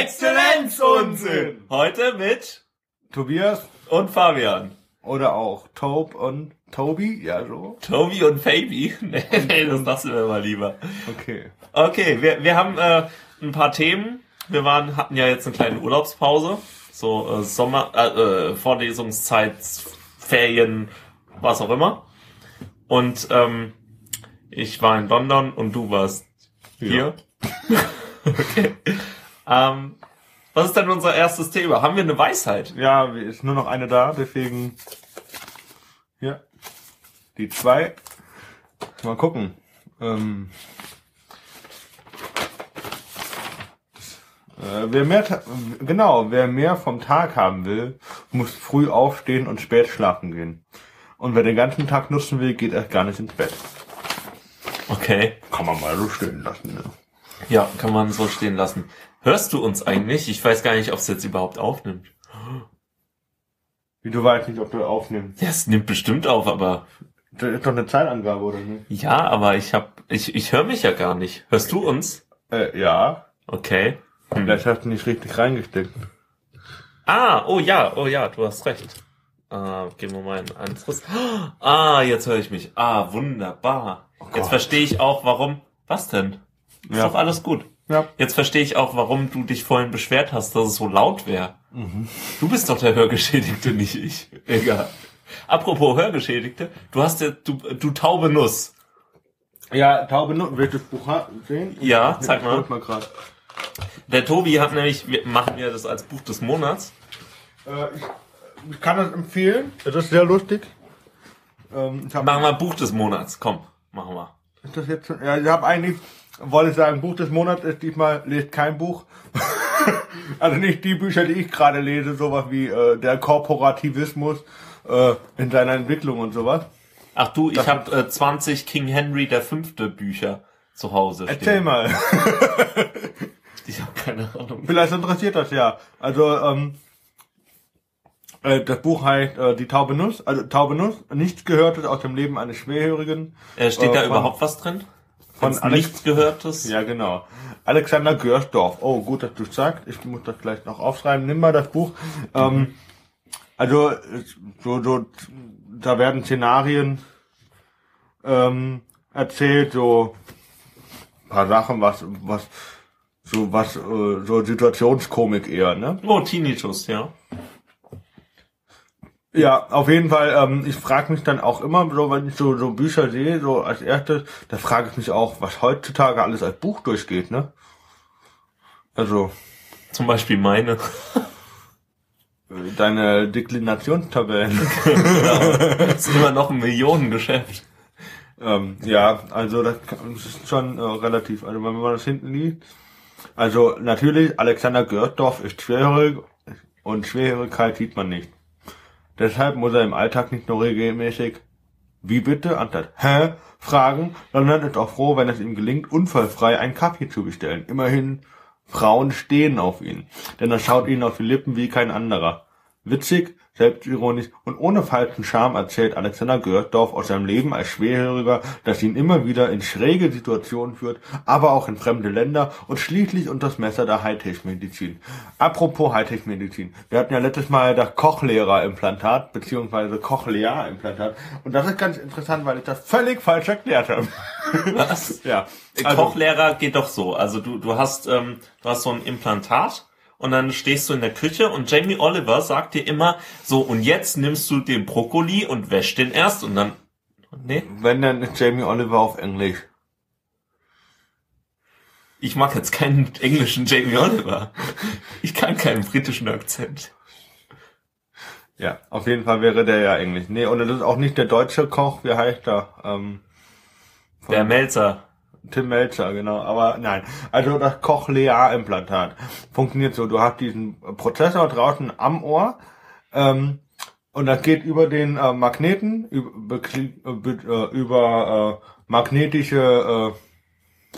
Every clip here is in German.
Exzellenzunsinn. Heute mit Tobias und Fabian. oder auch Tobe und Toby, ja so. Tobi und Fabi. Nee, nee, das lassen wir mal lieber. Okay. Okay, wir, wir haben äh, ein paar Themen. Wir waren, hatten ja jetzt eine kleine Urlaubspause. So äh, Sommer, äh, äh, Vorlesungszeit, Ferien, was auch immer. Und ähm, ich war in London und du warst hier. okay. Ähm, was ist denn unser erstes Thema? Haben wir eine Weisheit? Ja, ist nur noch eine da, deswegen hier die zwei. Mal gucken. Ähm, äh, wer mehr, genau, wer mehr vom Tag haben will, muss früh aufstehen und spät schlafen gehen. Und wer den ganzen Tag nutzen will, geht erst gar nicht ins Bett. Okay. Kann man mal so stehen lassen. Ne? Ja, kann man so stehen lassen. Hörst du uns eigentlich? Ich weiß gar nicht, ob es jetzt überhaupt aufnimmt. Wie du weißt nicht, ob du aufnimmst. Ja, es nimmt bestimmt auf, aber Das ist doch eine Zeitangabe, oder nicht? ja, aber ich hab, ich, ich höre mich ja gar nicht. Hörst du uns? Äh, ja. Okay. Hm. Vielleicht hast du nicht richtig reingesteckt. Ah, oh ja, oh ja, du hast recht. Ah, gehen wir mal in ein anderes. Ah, jetzt höre ich mich. Ah, wunderbar. Gott. Jetzt verstehe ich auch, warum. Was denn? Ist Ja. doch alles gut. Ja. Jetzt verstehe ich auch, warum du dich vorhin beschwert hast, dass es so laut wäre. Du bist doch der Hörgeschädigte, nicht ich. Egal. Apropos Hörgeschädigte, du hast ja, du, du taube Nuss. Ja, Taube Nutten, willst du das Buch sehen? Ja, zeig mal. mal grad. Der Tobi hat nämlich, wir machen wir das als Buch des Monats. Äh, ich, ich kann das empfehlen. Das ist sehr lustig. Ähm, Machen wir Buch des Monats. Komm, machen wir. ist das jetzt, schon- ja, ich habe eigentlich, wollte ich sagen, Buch des Monats ist diesmal, lest kein Buch. also nicht die Bücher, die ich gerade lese, sowas wie äh, der Korporativismus äh, in seiner Entwicklung und sowas. Ach du, ich habe äh, 20 King Henry der Fünfte Bücher zu Hause stehen. Erzähl mal. Ich habe keine Ahnung. Vielleicht interessiert das ja. Also, ähm, äh, das Buch heißt äh, Die Taube Nuss, also Taube Nuss, nichts Gehörtes aus dem Leben eines Schwerhörigen. Äh, steht Äh, da überhaupt was drin? Von Alex- nichts Gehörtes? Ja, genau. Alexander Görsdorf. Oh, gut, dass du sagst. Ich muss das gleich noch aufschreiben. Nimm mal das Buch. Ähm, also, es- so, so, da werden Szenarien ähm, erzählt, so paar Sachen, was, was, so was, äh, so Situationskomik eher, ne? Oh, Tinnitus, ja. Ja, auf jeden Fall. Ähm, ich frage mich dann auch immer, so wenn ich so, so Bücher sehe, so als erstes, da frage ich mich auch, was heutzutage alles als Buch durchgeht, ne? Also Zum Beispiel meine. deine Deklinationstabellen. Das ist immer noch ein Millionengeschäft. ähm, ja, also das ist schon äh, relativ. Also wenn man das hinten liest, also natürlich Alexander Gördorf ist schwerhörig und Schwerhörigkeit sieht man nicht. Deshalb muss er im Alltag nicht nur regelmäßig wie bitte anstatt hä fragen, sondern ist auch froh, wenn es ihm gelingt, unfallfrei einen Kaffee zu bestellen. Immerhin Frauen stehen auf ihn, denn er schaut ihnen auf die Lippen wie kein anderer. Witzig, selbstironisch und ohne falschen Charme erzählt Alexander Gördorf aus seinem Leben als Schwerhöriger, das ihn immer wieder in schräge Situationen führt, aber auch in fremde Länder und schließlich unter das Messer der Hightech-Medizin. Apropos Hightech-Medizin. Wir hatten ja letztes Mal das Cochlehrer-Implantat, beziehungsweise Cochlea-Implantat. Und das ist ganz interessant, weil ich das völlig falsch erklärt habe. Was? ja. Kochlehrer geht doch so. Also du, du hast, ähm, du hast so ein Implantat und dann stehst du in der Küche und Jamie Oliver sagt dir immer so, und jetzt nimmst du den Brokkoli und wäschst den erst und dann. Nee, Wenn, dann ist Jamie Oliver auf Englisch. ich mag jetzt keinen englischen Jamie Oliver. Ich kann keinen britischen Akzent. Ja, auf jeden Fall wäre der ja Englisch. Nee, und das ist auch nicht der deutsche Koch, wie heißt er? Ähm, Der Melzer. Tim Melzer, genau. Aber nein, also das Cochlea-Implantat funktioniert so. Du hast diesen Prozessor draußen am Ohr ähm, und das geht über den äh, Magneten, über, äh, äh, über äh, magnetische, äh,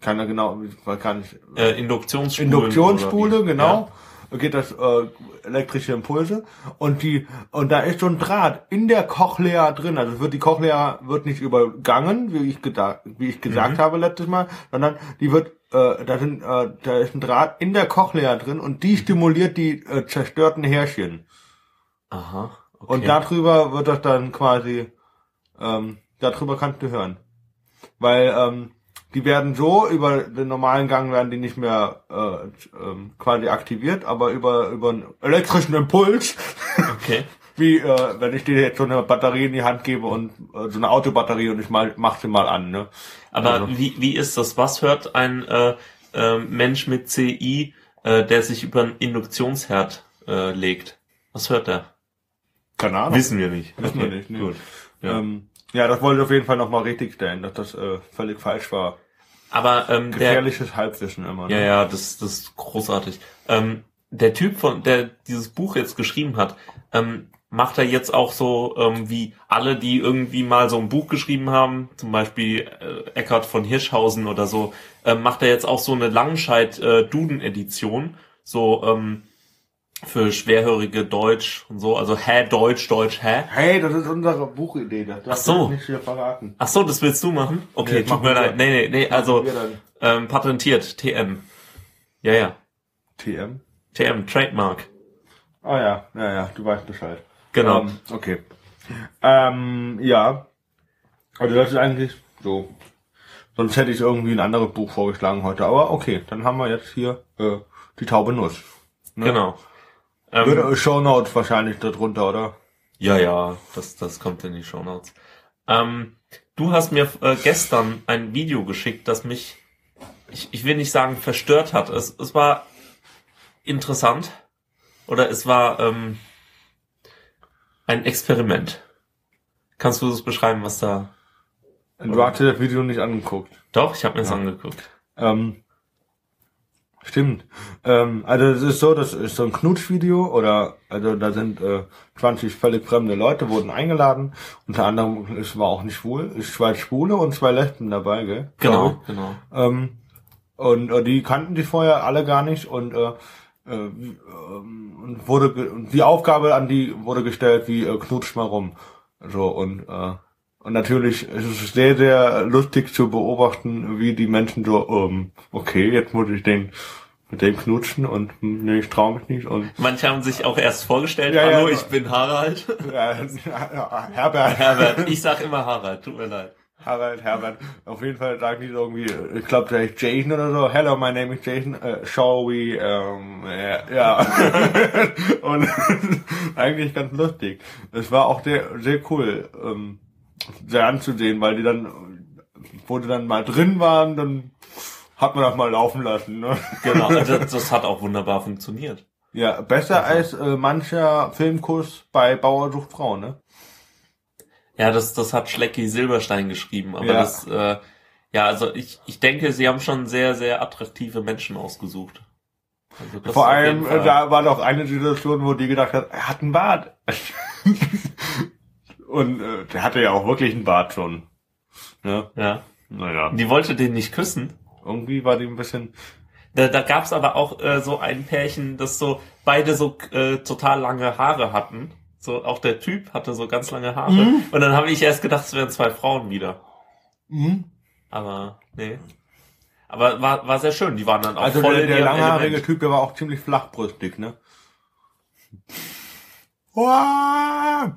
kann er genau, kann ich, Äh, Induktionsspule. Induktionsspule, oder wie? Geht das äh, elektrische Impulse und die und da ist so ein Draht in der Cochlea drin. Also wird die Cochlea wird nicht übergangen, wie ich gedacht, wie ich gesagt habe letztes Mal, sondern die wird äh, da sind, äh, da ist ein Draht in der Cochlea drin und die stimuliert die äh, zerstörten Härchen. Aha. Okay. Und darüber wird das dann quasi, ähm, darüber kannst du hören. Weil ähm, die werden so, über den normalen Gang werden die nicht mehr äh, ähm, quasi aktiviert, aber über, über einen elektrischen Impuls, okay. wie äh, wenn ich dir jetzt so eine Batterie in die Hand gebe und äh, so eine Autobatterie und ich mal mach sie mal an. Ne? Aber Also. wie, wie ist das? Was hört ein äh, äh, Mensch mit CI, äh, der sich über einen Induktionsherd äh, legt? Was hört er? Keine Ahnung. Wissen wir nicht. Wissen wir nicht, nee. Gut. Ja. Ähm, ja, das wollte ich auf jeden Fall nochmal richtig stellen, dass das äh, völlig falsch war. Aber ähm, der, Gefährliches Halbwissen immer. Ja, Ne? ja, das, das ist großartig. Ähm, der Typ, von der dieses Buch jetzt geschrieben hat, ähm, macht er jetzt auch so ähm, wie alle, die irgendwie mal so ein Buch geschrieben haben, zum Beispiel äh, Eckhard von Hirschhausen oder so, ähm, macht er jetzt auch so eine Langscheid-Duden-Edition, so ähm, für schwerhörige Deutsch und so, also hä, Deutsch, Deutsch, hä? Hey, das ist unsere Buchidee. Das Ach so. nicht hier verraten. Ach so, das willst du machen? Okay, Nee, tut mir leid. Nee, nee, nee, also ähm, patentiert, TM. Ja, ja, TM. TM, Trademark. Ah ja, ja, ja, du weißt Bescheid. Genau. Ähm, okay. Ähm, ja. Also das ist eigentlich so. Sonst hätte ich irgendwie ein anderes Buch vorgeschlagen heute. Aber okay, dann haben wir jetzt hier äh, die taube Nuss. Ne? Genau. Ähm, Würde Show Notes wahrscheinlich darunter, oder? Ja, ja, das, das kommt in die Shownotes. Ähm, du hast mir äh, gestern ein Video geschickt, das mich, ich, ich will nicht sagen verstört hat. Es, es war interessant oder es war ähm, ein Experiment. Kannst du das beschreiben, was da... Du hast dir das Video nicht angeguckt. Doch, ich habe mir das Ja. angeguckt. Ähm, stimmt. Ähm, also es ist so, das ist so ein Knutschvideo oder also da sind äh, 20 völlig fremde Leute wurden eingeladen. Unter anderem es war auch nicht schwul, es zwei Schwule und zwei Lesben dabei, gell? Genau, genau. Ähm, und äh, die kannten die vorher alle gar nicht und äh, äh, ähm, und wurde die Aufgabe an die wurde gestellt wie äh, knutscht mal rum so und äh, und natürlich ist es sehr sehr lustig zu beobachten wie die Menschen so ähm, okay jetzt muss ich den mit dem knutschen und hm, nee ich trau mich nicht und Manche haben sich auch erst vorgestellt, Ja, ja, hallo, ja. ich bin Harald. äh, Herbert Herbert, ich sag immer Harald, tut mir leid. Harald, Herbert. Auf jeden Fall sagen die so irgendwie, ich glaube, der ist Jason oder so. Hello, my name is Jason. Uh, shall we, ähm, ja. ja. Und eigentlich ganz lustig. Es war auch sehr, sehr cool, ähm, sehr anzusehen, weil die dann, wo die dann mal drin waren, dann hat man das mal laufen lassen. Ne? Genau, das, das hat auch wunderbar funktioniert. Ja, besser als äh, mancher Filmkurs bei Bauer sucht Frau, ne? Ja, das, das hat Schlecki Silberstein geschrieben, aber Ja. das, äh, ja, also ich, ich denke, sie haben schon sehr, sehr attraktive Menschen ausgesucht. Also Vor allem, äh, da war doch eine Situation, wo die gedacht hat, er hat einen Bart. Und äh, der hatte ja auch wirklich einen Bart schon. Ne? ja. Naja. Die wollte den nicht küssen. Irgendwie war die ein bisschen. Da, da gab's aber auch äh, so ein Pärchen, das so beide so äh, total lange Haare hatten. So auch der Typ hatte so ganz lange Haare. Mhm. Und dann habe ich erst gedacht, es wären zwei Frauen wieder. Mhm. Aber nee. Aber war, war sehr schön. Die waren dann auch Also voll der, der langhaarige Element. Typ, der war auch ziemlich flachbrüstig, ne? Uah!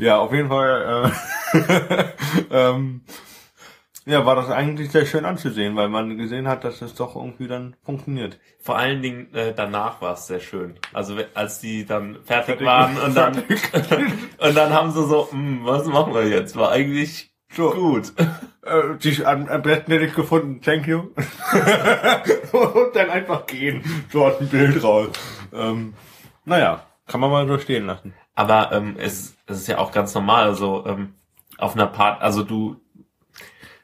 Ja, auf jeden Fall. Äh, ähm, ja, war das eigentlich sehr schön anzusehen, weil man gesehen hat, dass es doch irgendwie dann funktioniert. Vor allen Dingen äh, danach war es sehr schön. Also als die dann fertig, Fertig- waren und dann und dann haben sie so, "Hm, was machen wir jetzt? War eigentlich So. gut. Äh, die am, am besten hätte ich gefunden, thank you. und dann einfach gehen, aus dem Bild raus. Ähm, naja, kann man mal so stehen lassen. Aber ähm, es, es ist ja auch ganz normal. Also ähm, auf einer Part, also du,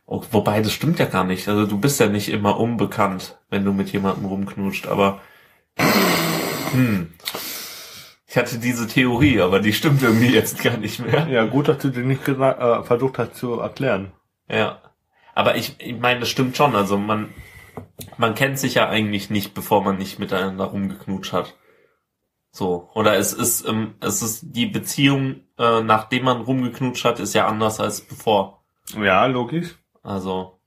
oh, wobei das stimmt ja gar nicht. Also du bist ja nicht immer unbekannt, wenn du mit jemandem rumknutscht. Aber hm, ich hatte diese Theorie, aber die stimmt irgendwie jetzt gar nicht mehr. Ja, gut, dass du dir nicht äh, versucht hast zu erklären. Ja. Aber ich, ich meine, das stimmt schon. Also man, man kennt sich ja eigentlich nicht, bevor man nicht miteinander rumgeknutscht hat. So. Oder es ist, ähm, es ist die Beziehung, äh, nachdem man rumgeknutscht hat, ist ja anders als bevor. Ja, logisch. Also,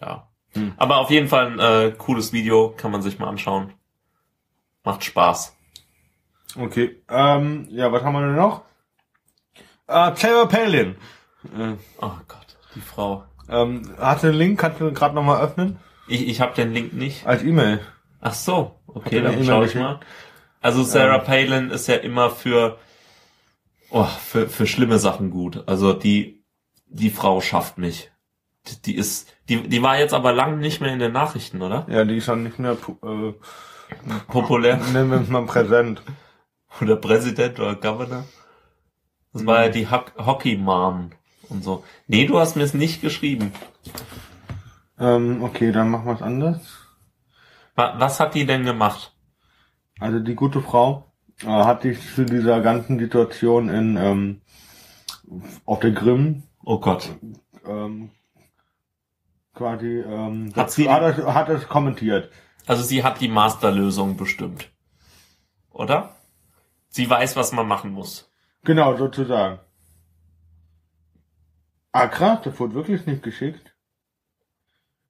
ja. Hm. Aber auf jeden Fall ein äh, cooles Video, kann man sich mal anschauen. Macht Spaß. Okay, ähm, ja, was haben wir denn noch? Äh, Sarah Palin. Äh, oh Gott, die Frau. Ähm, hast du den Link? Kannst du gerade nochmal öffnen? Ich, ich habe den Link nicht. Als E-Mail. Ach so, okay, dann schau ich mal. Also Sarah ähm. Palin ist ja immer für, oh, für, für schlimme Sachen gut. Also die, die Frau schafft mich. Die, die ist, die, die war jetzt aber lange nicht mehr in den Nachrichten, oder? Ja, die ist schon nicht mehr äh, populär. Nehmen wir mal präsent. Oder Präsident oder Governor. Das mhm. war ja die Ho Hockey-Mom und so. Nee, du hast mir es nicht geschrieben. Ähm, okay, dann machen wir es anders. Was hat die denn gemacht? Also die gute Frau äh, hat sich zu dieser ganzen Situation in ähm, auf der Grimm. Oh Gott. Ähm, quasi ähm, hat, sie, hat, es, hat es kommentiert. Also sie hat die Masterlösung bestimmt. Oder? Sie weiß, was man machen muss. Genau, sozusagen. Ah, krass, das wurde wirklich nicht geschickt.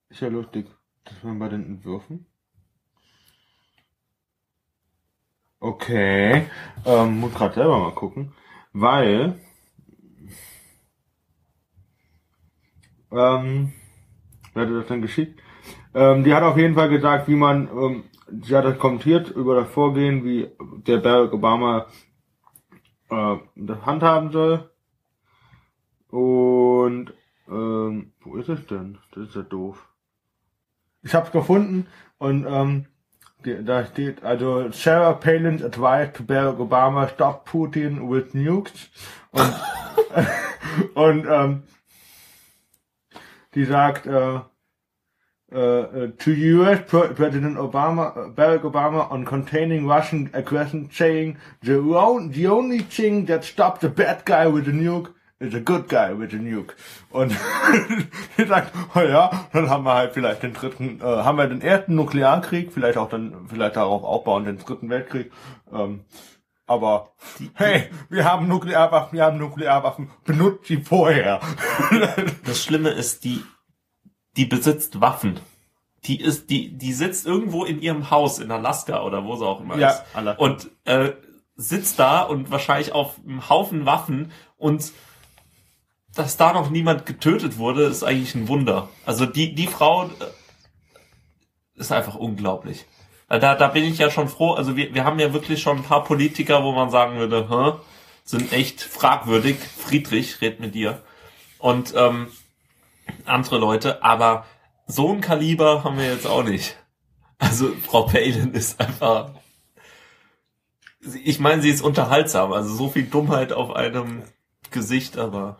Ist ja lustig. Das waren bei den Entwürfen. Okay. Ähm, muss gerade selber mal gucken. Weil. Ähm, wer hat das denn geschickt? Ähm, die hat auf jeden Fall gesagt, wie man, ähm, sie hat das kommentiert über das Vorgehen, wie der Barack Obama äh, das handhaben soll. Und ähm, wo ist es denn? Das ist ja doof. Ich hab's gefunden und ähm, da steht also Sarah Palin's advice to Barack Obama stop Putin with nukes. Und und ähm, die sagt äh, uh, to US President Obama, Barack Obama on containing Russian aggression, saying the, the only thing that stopped the bad guy with a nuke is a good guy with a nuke. Und die sagt, oh ja, dann haben wir halt vielleicht den dritten, äh, haben wir den ersten Nuklearkrieg, vielleicht auch dann, vielleicht darauf aufbauen, den dritten Weltkrieg. Ähm, aber hey, wir haben Nuklearwaffen, wir haben Nuklearwaffen, benutzt sie vorher. das Schlimme ist, die die besitzt Waffen. Die ist, die, die sitzt irgendwo in ihrem Haus in Alaska oder wo sie auch immer ja, ist. Alle. Und äh, sitzt da und wahrscheinlich auf einem Haufen Waffen und dass da noch niemand getötet wurde, ist eigentlich ein Wunder. Also die, die Frau äh, ist einfach unglaublich. Da, da bin ich ja schon froh. Also wir, wir haben ja wirklich schon ein paar Politiker, wo man sagen würde, Hä? sind echt fragwürdig. Friedrich, red mit dir. Und ähm, andere Leute, aber so ein Kaliber haben wir jetzt auch nicht. Also Frau Palin ist einfach. Ich meine, sie ist unterhaltsam, also so viel Dummheit auf einem Gesicht, aber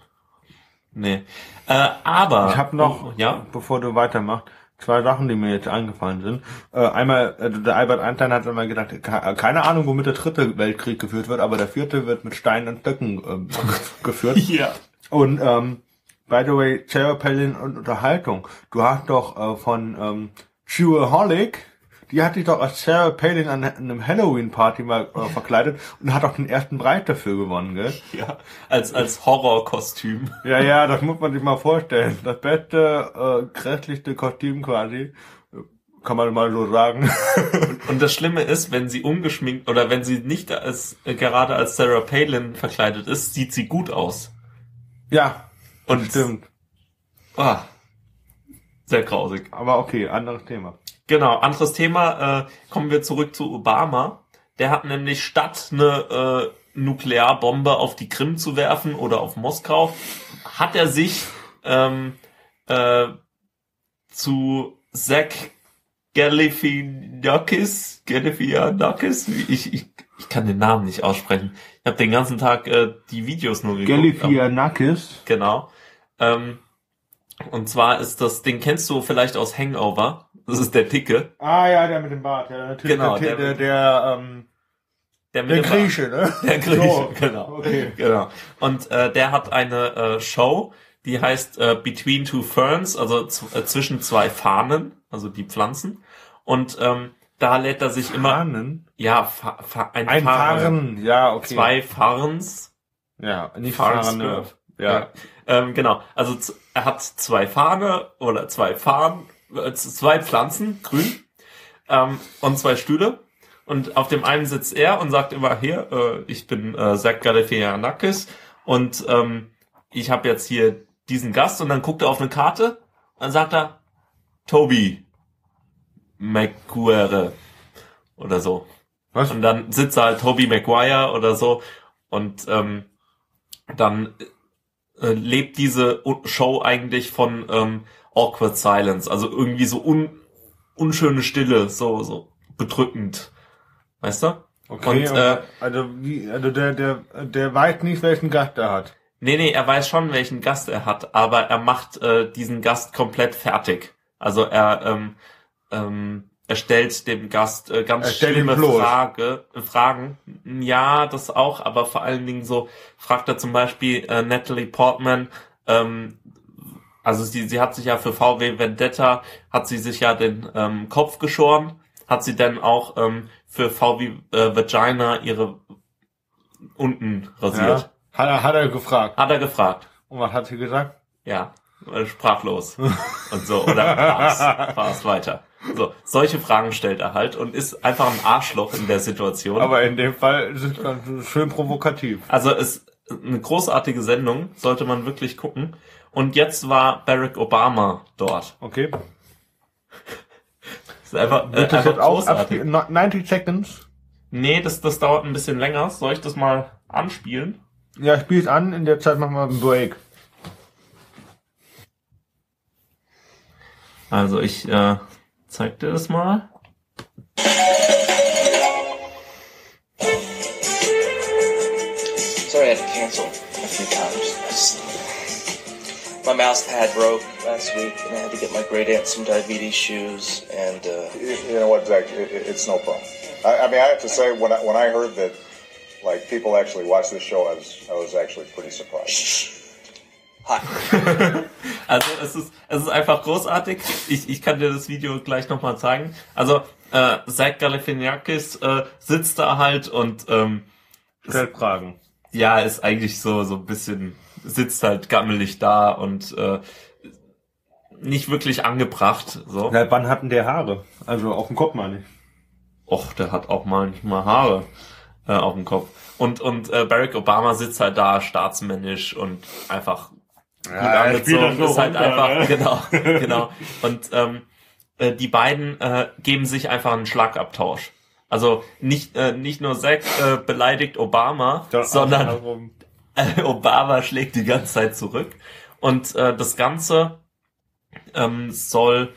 nee. Äh, aber ich habe noch, oh, ja, bevor du weitermachst, zwei Sachen, die mir jetzt eingefallen sind. Äh, einmal, äh, der Albert Einstein hat immer gedacht, keine Ahnung, womit der dritte Weltkrieg geführt wird, aber der vierte wird mit Steinen und Stöcken ähm, geführt. ja. Und ähm, By the way, Sarah Palin und Unterhaltung. Du hast doch äh, von ähm, Jewelholic, die hat dich doch als Sarah Palin an einem Halloween-Party mal äh, verkleidet und hat auch den ersten Preis dafür gewonnen, gell? Ja, als, als Horrorkostüm. Ja, ja, das muss man sich mal vorstellen. Das beste, äh, grässlichste Kostüm quasi. Kann man mal so sagen. und, und das Schlimme ist, wenn sie ungeschminkt oder wenn sie nicht als, äh, gerade als Sarah Palin verkleidet ist, sieht sie gut aus. Ja, und Stimmt. Ah, sehr grausig. Aber okay, anderes Thema. Genau, anderes Thema. Äh, kommen wir zurück zu Obama. Der hat nämlich statt eine äh, Nuklearbombe auf die Krim zu werfen oder auf Moskau, hat er sich ähm, äh, zu Zach Galifianakis, Galifianakis, ich, ich, ich kann den Namen nicht aussprechen. Ich habe den ganzen Tag äh, die Videos nur geguckt. Galifianakis? Genau. Ähm, und zwar ist das, den kennst du vielleicht aus Hangover. Das ist der Dicke. Ah ja, der mit dem Bart, ja, natürlich. Genau, der, der, der, der, ähm, der, der Grieche, ne? Der Grieche, so. genau. Okay. Genau. Und äh, der hat eine äh, Show, die heißt äh, Between Two Ferns, also äh, zwischen zwei Fahnen, also die Pflanzen. Und ähm, da lädt er sich immer. Fahnen? Ja, fa fa ein, ein Fahren. Ja, okay. Zwei Farns. Ja, nicht Fahrende. Ja. ja. Ähm, genau. Also er hat zwei Fahne oder zwei Fahnen äh, zwei Pflanzen, grün, ähm, und zwei Stühle. Und auf dem einen sitzt er und sagt immer, hier, äh, ich bin äh, Zach Galifianakis und ähm, ich habe jetzt hier diesen Gast und dann guckt er auf eine Karte und dann sagt er, Toby Maguire oder so. Was? Und dann sitzt da halt Toby Maguire oder so und ähm, dann äh, lebt diese Show eigentlich von ähm, awkward silence, also irgendwie so un unschöne Stille, so so bedrückend, weißt du? Okay, Und, äh, also wie, also der, der, der weiß nicht, welchen Gast er hat. Nee, nee, er weiß schon, welchen Gast er hat, aber er macht äh, diesen Gast komplett fertig. Also er, ähm, ähm, er stellt dem Gast äh, ganz schlimme. Frage, äh, Fragen. Ja, das auch, aber vor allen Dingen so fragt er zum Beispiel äh, Natalie Portman, ähm, also sie, sie hat sich ja für VW Vendetta, hat sie sich ja den ähm, Kopf geschoren, hat sie denn auch ähm, für VW äh, Vagina ihre unten rasiert. Ja. Hat er, hat er gefragt. Hat er gefragt. Und was hat sie gesagt? Ja, äh, sprachlos. und so, oder pass, pass weiter. So, solche Fragen stellt er halt und ist einfach ein Arschloch in der Situation. Aber in dem Fall ist es schön provokativ. also es ist eine großartige Sendung, sollte man wirklich gucken. Und jetzt war Barack Obama dort. Okay. Das ist einfach, äh, Wird das einfach auch großartig. abspielen? No- 90 Seconds? Nee, das, das dauert ein bisschen länger. Soll ich das mal anspielen? Ja, spiel's an, in der Zeit machen wir einen Break. Also ich äh, zeig dir das mal. Sorry I had to cancel a few times. Just, my mouse pad broke last week, and I had to get my great aunt some diabetes shoes. And uh, You you know what, Zach? It, it- it's no problem. I, I mean, I have to say, when I, when I heard that, like, people actually watch this show, I was, I was actually pretty surprised. hi. Also es ist, es ist einfach großartig. Ich, ich kann dir das Video gleich nochmal zeigen. Also äh, Zach Galifianakis äh, sitzt da halt und ähm, Stellt Fragen. ja, ist eigentlich so so ein bisschen sitzt halt gammelig da und äh, nicht wirklich angebracht. So, Seit wann hatten der Haare? Also auf dem Kopf meine ich. och, der hat auch mal nicht mal Haare äh, auf dem Kopf. Und und äh, Barack Obama sitzt halt da staatsmännisch und einfach gut spielt angezogen, ist halt runter, einfach, ne? genau, genau. Und ähm, äh, die beiden äh, geben sich einfach einen Schlagabtausch. Also nicht äh, nicht nur Zack äh, beleidigt Obama, sondern andersrum. äh, Obama schlägt die ganze Zeit zurück. Und äh, das Ganze ähm, soll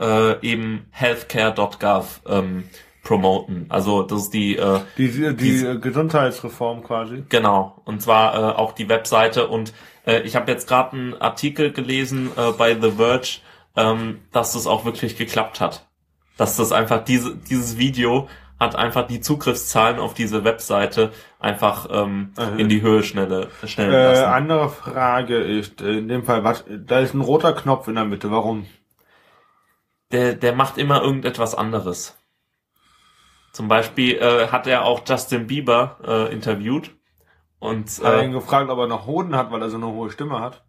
äh, eben healthcare.gov ähm, promoten. Also das ist die äh, Die, die, die Gesundheitsreform quasi. Genau, und zwar äh, auch die Webseite. Und äh, ich habe jetzt gerade einen Artikel gelesen äh, bei The Verge, ähm, dass das auch wirklich geklappt hat. Dass das einfach diese, dieses Video hat einfach die Zugriffszahlen auf diese Webseite einfach ähm, Mhm. in die Höhe schnelle, stellen Äh, lassen. andere Frage ist, äh, in dem Fall, was, da ist ein roter Knopf in der Mitte, warum? Der, der macht immer irgendetwas anderes. Zum Beispiel äh, hat er auch Justin Bieber äh, interviewt. Und Hat er ihn äh, gefragt, ob er noch Hoden hat, weil er so eine hohe Stimme hat.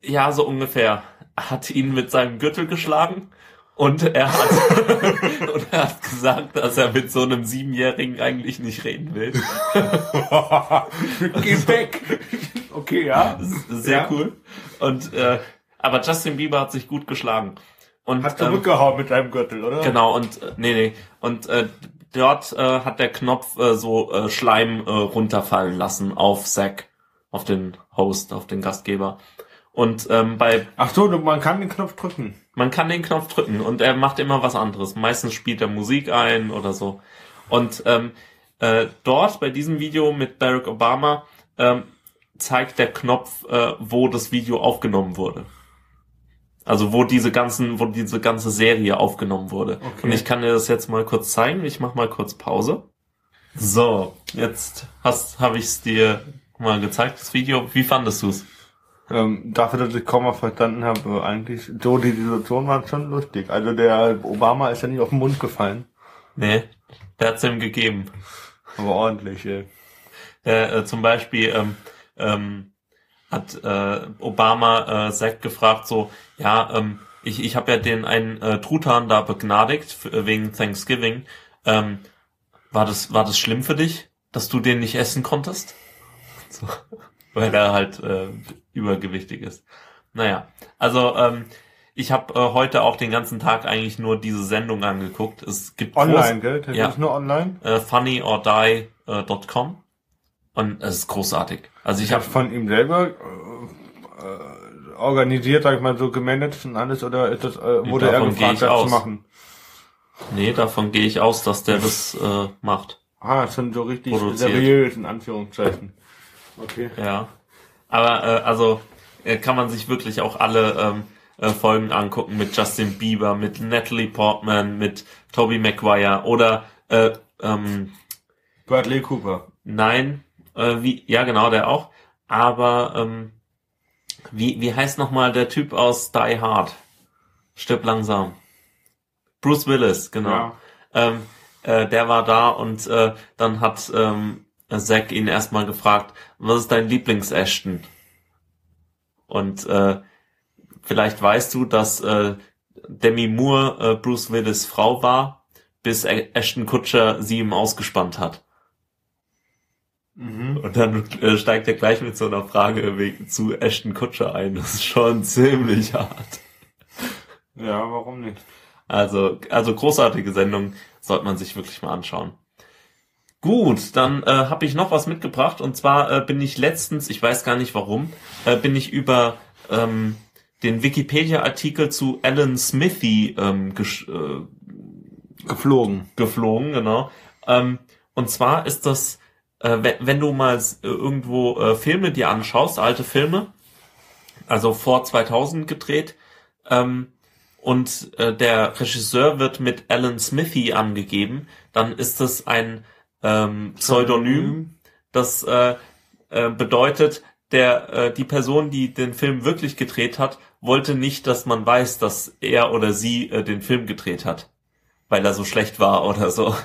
ja, so ungefähr. Hat ihn mit seinem Gürtel geschlagen und er hat und er hat gesagt, dass er mit so einem Siebenjährigen eigentlich nicht reden will. Geh weg! Okay, ja. Sehr Ja. cool. Und äh, aber Justin Bieber hat sich gut geschlagen. Und Hast ähm, zurückgehauen mit deinem Gürtel, oder? Genau, und äh, nee, nee. Und äh, dort äh, hat der Knopf äh, so äh, Schleim äh, runterfallen lassen auf Zack, auf den Host, auf den Gastgeber. Und ähm, bei Ach so, du- man kann den Knopf drücken. man kann den Knopf drücken und er macht immer was anderes. Meistens spielt er Musik ein oder so. Und ähm, äh, dort bei diesem Video mit Barack Obama ähm, zeigt der Knopf, äh, wo das Video aufgenommen wurde. Also wo diese ganzen, wo diese ganze Serie aufgenommen wurde. Okay. Und ich kann dir das jetzt mal kurz zeigen. Ich mach mal kurz Pause. So, jetzt hast habe ich es dir mal gezeigt, das Video. Wie fandest du es? Ähm, dafür, dass ich kaum mal verstanden habe, äh, eigentlich, so die Situation war schon lustig. Also der Obama ist ja nicht auf den Mund gefallen. Nee, der hat's ihm gegeben. Aber ordentlich, ey. äh, äh, zum Beispiel ähm, ähm, hat äh, Obama äh, Zack gefragt, so, ja, ähm, ich, ich habe ja den einen äh, Truthahn da begnadigt äh, wegen Thanksgiving. Ähm, war das war das schlimm für dich, dass du den nicht essen konntest? So, weil er halt äh, übergewichtig ist. Naja, also ähm, ich habe äh, heute auch den ganzen Tag eigentlich nur diese Sendung angeguckt. Es gibt Online, gell? Das Ja. ist nur online. äh, funnyordie.com und es ist großartig. Also ich Ich habe habe von ihm selber äh, äh, organisiert, sag ich mal, so gemanagt und alles, oder ist das, äh, wurde er Davon gehe gefragt, das aus. zu machen? nee, davon gehe ich aus, dass der das äh, macht. Ah, sind so richtig Produziert. seriös, in Anführungszeichen. Okay. Ja. Aber äh, also äh, kann man sich wirklich auch alle ähm, äh, Folgen angucken mit Justin Bieber, mit Natalie Portman, mit Tobey Maguire oder äh, ähm, Bradley Cooper. nein, äh, wie ja genau der auch. Aber ähm, wie wie heißt noch mal der Typ aus Die Hard? Stirb langsam. Bruce Willis, genau. Ja. Ähm, äh, der war da und äh, dann hat ähm, Zack ihn erstmal gefragt, was ist dein Lieblings-Ashton? Und äh, vielleicht weißt du, dass äh, Demi Moore äh, Bruce Willis Frau war, bis Ashton Kutcher sie ihm ausgespannt hat. Mhm. Und dann äh, steigt er gleich mit so einer Frage wegen zu Ashton Kutcher ein. Das ist schon ziemlich hart. Ja, warum nicht? Also, also großartige Sendung, sollte man sich wirklich mal anschauen. Gut, dann äh, habe ich noch was mitgebracht und zwar äh, bin ich letztens, ich weiß gar nicht warum, äh, bin ich über ähm, den Wikipedia-Artikel zu Alan Smithy ähm, äh, Geflogen. geflogen, genau. Ähm, und zwar ist das, äh, wenn, wenn du mal äh, irgendwo äh, Filme dir anschaust, alte Filme, also vor 2000 gedreht, ähm, und äh, der Regisseur wird mit Alan Smithy angegeben, dann ist das ein ähm, Pseudonym, das äh, äh, bedeutet, der äh, die Person, die den Film wirklich gedreht hat, wollte nicht, dass man weiß, dass er oder sie äh, den Film gedreht hat, weil er so schlecht war oder so.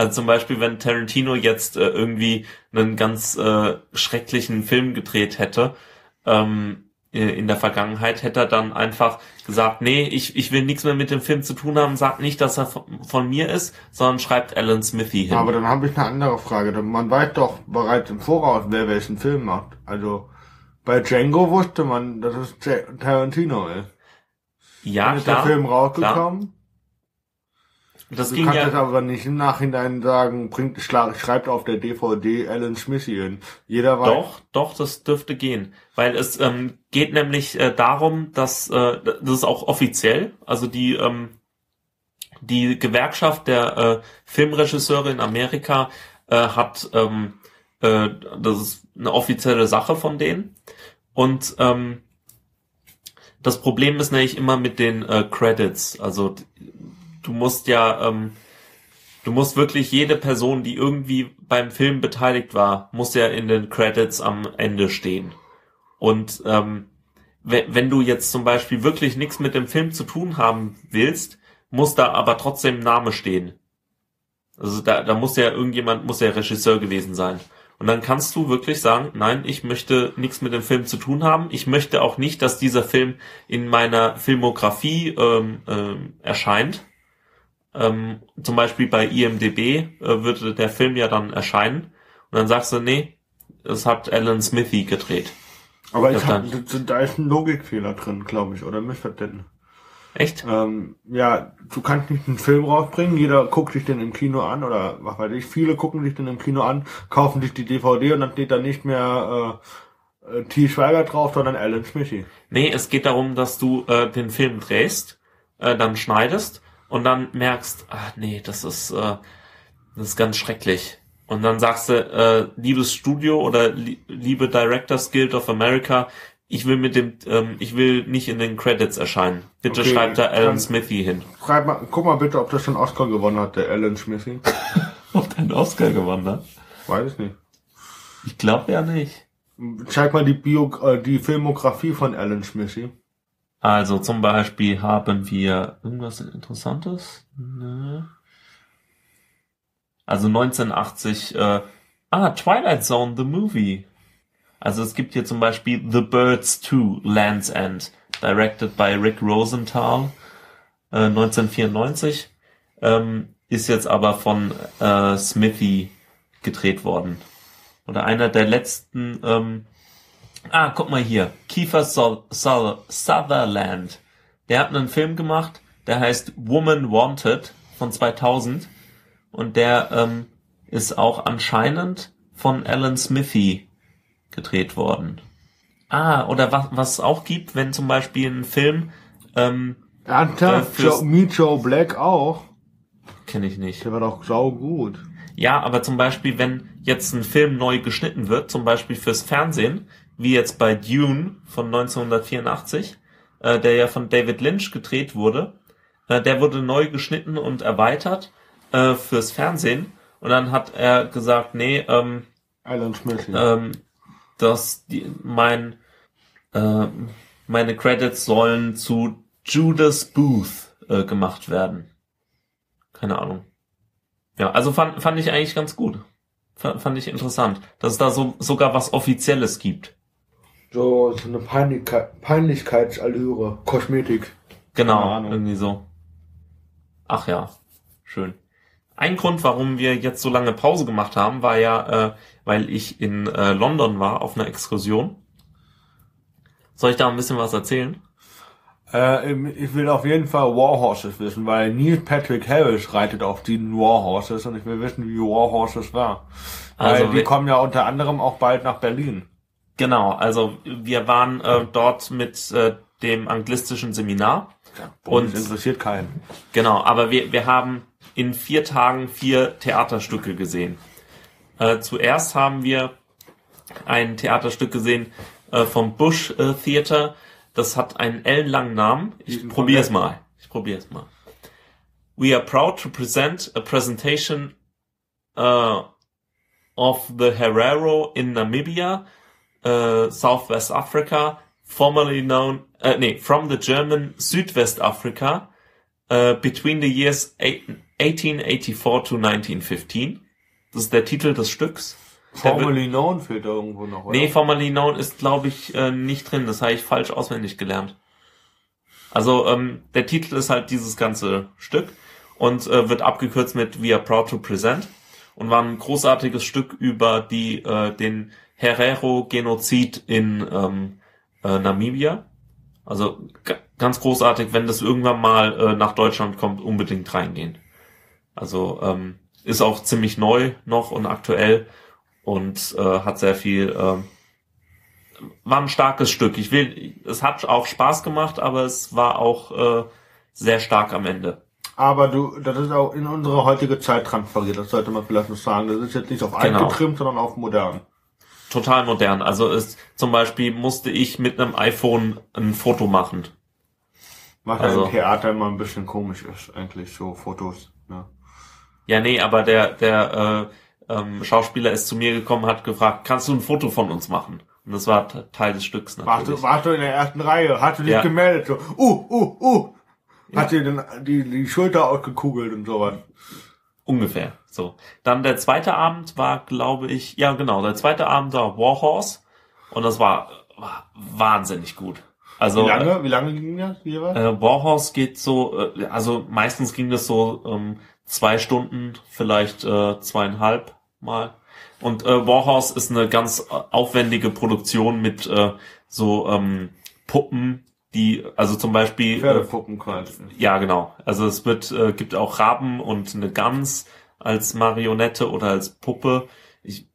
Also zum Beispiel, wenn Tarantino jetzt äh, irgendwie einen ganz äh, schrecklichen Film gedreht hätte, ähm, äh, in der Vergangenheit, hätte er dann einfach gesagt, nee, ich, ich will nichts mehr mit dem Film zu tun haben, sagt nicht, dass er von, von mir ist, sondern schreibt Alan Smithy hin. Aber dann habe ich eine andere Frage. Man weiß doch bereits im Voraus, wer welchen Film macht. Also bei Django wusste man, dass es Tarantino ist. ja, Dann ist klar, der Film rausgekommen. Das Du ging kannst ja, aber nicht im Nachhinein sagen, bringt, schreibt auf der DVD Alan Smithy hin. Jeder weiß. Doch, doch, das dürfte gehen. Weil es ähm, geht nämlich äh, darum, dass äh, das ist auch offiziell, also die ähm, die Gewerkschaft der äh, Filmregisseure in Amerika äh, hat ähm, äh, das ist eine offizielle Sache von denen und ähm, das Problem ist nämlich immer mit den äh, Credits. Also du musst ja ähm, Du musst wirklich jede Person, die irgendwie beim Film beteiligt war, muss ja in den Credits am Ende stehen. Und ähm, wenn, du jetzt zum Beispiel wirklich nichts mit dem Film zu tun haben willst, muss da aber trotzdem Name stehen. Also da, da muss ja irgendjemand, muss ja Regisseur gewesen sein. Und dann kannst du wirklich sagen, nein, ich möchte nichts mit dem Film zu tun haben. Ich möchte auch nicht, dass dieser Film in meiner Filmografie ähm, ähm, erscheint. Ähm, zum Beispiel bei IMDB äh, würde der Film ja dann erscheinen. Und dann sagst du, nee, es hat Alan Smithy gedreht. aber ich hab, da ist ein Logikfehler drin, glaube ich, oder Missverständnis. Echt? Ähm, ja, du kannst nicht einen Film rausbringen, jeder guckt sich den im Kino an oder was weiß ich, viele gucken sich den im Kino an, kaufen sich die DVD und dann steht da nicht mehr äh, äh, T. Schweiger drauf, sondern Alan Smithy. Nee, es geht darum, dass du äh, den Film drehst, äh, dann schneidest und dann merkst, ach nee, das ist, äh, das ist ganz schrecklich. Und dann sagst du, äh, liebes Studio oder li liebe Directors Guild of America, ich will mit dem, ähm, ich will nicht in den Credits erscheinen. Bitte Okay, schreibt da Alan Smithy hin. Schreib mal, guck mal bitte, ob das schon Oscar gewonnen hat, der Alan Smithy. Ob der einen Oscar gewonnen hat? Weiß ich nicht. Ich glaube ja nicht. Zeig mal die Bio, äh, die Filmografie von Alan Smithy. Also zum Beispiel haben wir irgendwas Interessantes? Nö. Also 1980, äh, ah, Twilight Zone, the movie. Also es gibt hier zum Beispiel The Birds 2, Land's End, directed by Rick Rosenthal, äh, 1994. Ähm, ist jetzt aber von äh, Smithy gedreht worden. Oder einer der letzten, ähm, ah, guck mal hier, Kiefer Sol Sol Sutherland. Der hat einen Film gemacht, der heißt Woman Wanted von 2000 und der ähm, ist auch anscheinend von Alan Smithy gedreht worden. Ah, oder was, was es auch gibt, wenn zum Beispiel ein Film, ähm, Anta, Äh, Joe, Meet Joe Black auch. kenne ich nicht. Der war doch sau gut. Ja, aber zum Beispiel, wenn jetzt ein Film neu geschnitten wird, zum Beispiel fürs Fernsehen, wie jetzt bei Dune von 1984, äh, der ja von David Lynch gedreht wurde, äh, der wurde neu geschnitten und erweitert äh, fürs Fernsehen. Und dann hat er gesagt, nee, ähm, ähm, dass die, mein, ähm, meine Credits sollen zu Judas Booth äh, gemacht werden. Keine Ahnung. Ja, also fand, fand ich eigentlich ganz gut. Fand, fand ich interessant, dass es da so sogar was Offizielles gibt. So, so eine Peinlichkeit, Peinlichkeitsallüre. Kosmetik. Genau, irgendwie so. Ach ja, schön. Ein Grund, warum wir jetzt so lange Pause gemacht haben, war ja, äh, weil ich in äh, London war auf einer Exkursion. Soll ich da ein bisschen was erzählen? Äh, ich will auf jeden Fall Warhorses wissen, weil Neil Patrick Harris reitet auf den Warhorses und ich will wissen, wie Warhorses war. Also weil die wir- kommen ja unter anderem auch bald nach Berlin. Genau, also wir waren äh, dort mit äh, dem anglistischen Seminar. Und Und- das interessiert keinen. Genau, aber wir, wir haben in vier Tagen vier Theaterstücke gesehen. Äh, zuerst haben wir ein Theaterstück gesehen äh, vom Bush äh, Theater. Das hat einen ellenlangen Namen. Ich probiere es mal. Ich probiere es mal. We are proud to present a presentation uh, of the Herero in Namibia, uh, Southwest Africa, formerly known, uh, nee, from the German Südwestafrika, uh, between the years eight- 1884 to 1915. Das ist der Titel des Stücks. Wird- Formerly known fehlt da irgendwo noch, oder? Nee, formerly known ist, glaube ich, äh, nicht drin. Das habe ich falsch auswendig gelernt. Also ähm, der Titel ist halt dieses ganze Stück und äh, wird abgekürzt mit We are proud to present und war ein großartiges Stück über die äh, den Herero-Genozid in ähm, äh, Namibia. Also ganz großartig, wenn das irgendwann mal äh, nach Deutschland kommt, unbedingt reingehen. Also ähm, ist auch ziemlich neu noch und aktuell und äh, hat sehr viel ähm, war ein starkes Stück. Ich will, es hat auch Spaß gemacht, aber es war auch äh, sehr stark am Ende. Aber du, das ist auch in unsere heutige Zeit transferiert, das sollte man vielleicht noch sagen. Das ist jetzt nicht auf alt Genau. getrimmt, sondern auf modern. Total modern. Also es zum Beispiel musste ich mit einem iPhone ein Foto machen. Was Also- ja im Theater immer ein bisschen komisch ist, eigentlich, so Fotos. Ne? Ja, nee, aber der der äh, ähm, Schauspieler ist zu mir gekommen, hat gefragt, kannst du ein Foto von uns machen? Und das war Teil des Stücks Warst natürlich. du, warst du in der ersten Reihe, hast du dich Ja. gemeldet, so, uh, uh, uh. Hat dir den, die, die Schulter ausgekugelt und sowas. Ungefähr. So. Dann der zweite Abend war, glaube ich, ja genau, der zweite Abend war Warhorse und das war, war wahnsinnig gut. Also Wie lange, wie lange ging das jeweils? Äh, Warhorse geht so, äh, also meistens ging das so ähm, zwei Stunden, vielleicht äh, zweieinhalb Mal. Und äh, Warhorse ist eine ganz äh, aufwendige Produktion mit äh, so ähm, Puppen, die, also zum Beispiel, äh, Pferdepuppen quasi. ja genau, also es wird, äh, gibt auch Raben und eine Gans als Marionette oder als Puppe. Ich,